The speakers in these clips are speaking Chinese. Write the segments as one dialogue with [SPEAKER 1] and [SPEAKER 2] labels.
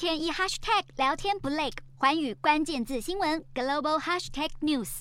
[SPEAKER 1] 天一 hashtag 聊天不累，寰宇关键字新闻 global hashtag news。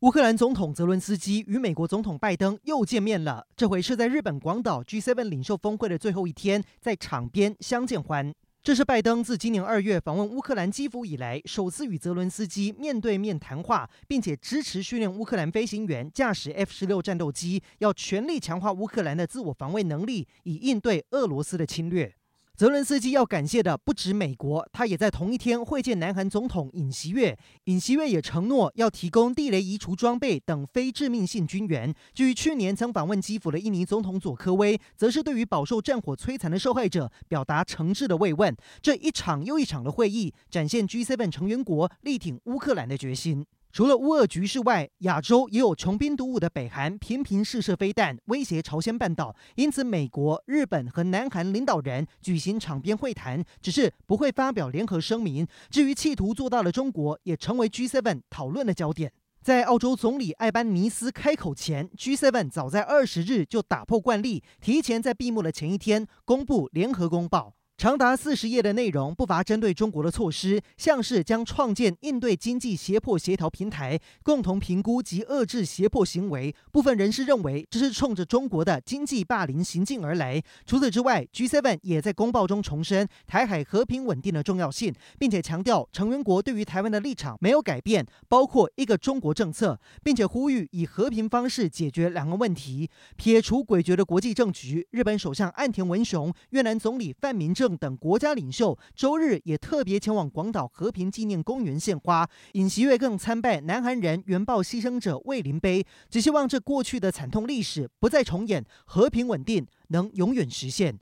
[SPEAKER 2] 乌克兰总统泽伦斯基与美国总统拜登又见面了，这回是在日本广岛 G7 领袖峰会的最后一天，在场边相见欢。这是拜登自今年二月访问乌克兰基辅以来，首次与泽伦斯基面对面谈话，并且支持训练乌克兰飞行员驾驶 F 十六战斗机，要全力强化乌克兰的自我防卫能力，以应对俄罗斯的侵略。泽伦斯基要感谢的不止美国，他也在同一天会见南韩总统尹锡悦。尹锡悦也承诺要提供地雷移除装备等非致命性军援。至于去年曾访问基辅的印尼总统佐科威，则是对于饱受战火摧残的受害者表达诚挚的慰问。这一场又一场的会议，展现 G7 成员国力挺乌克兰的决心。除了乌俄局势外，亚洲也有穷兵黩武的北韩频频试射飞弹，威胁朝鲜半岛。因此，美国、日本和南韩领导人举行场边会谈，只是不会发表联合声明。至于企图做大的中国，也成为 G7 讨论的焦点。在澳洲总理艾班尼斯开口前，G7 早在二十日就打破惯例，提前在闭幕的前一天公布联合公报。长达四十页的内容，不乏针对中国的措施，像是将创建应对经济胁迫协调平台，共同评估及遏制胁迫行为。部分人士认为，这是冲着中国的经济霸凌行径而来。除此之外，G7 也在公报中重申台海和平稳定的重要性，并且强调成员国对于台湾的立场没有改变，包括一个中国政策，并且呼吁以和平方式解决两个问题，撇除诡谲的国际政局。日本首相岸田文雄、越南总理范明等国家领袖周日也特别前往广岛和平纪念公园献花，尹锡悦更参拜南韩人原爆牺牲者慰灵碑，只希望这过去的惨痛历史不再重演，和平稳定能永远实现。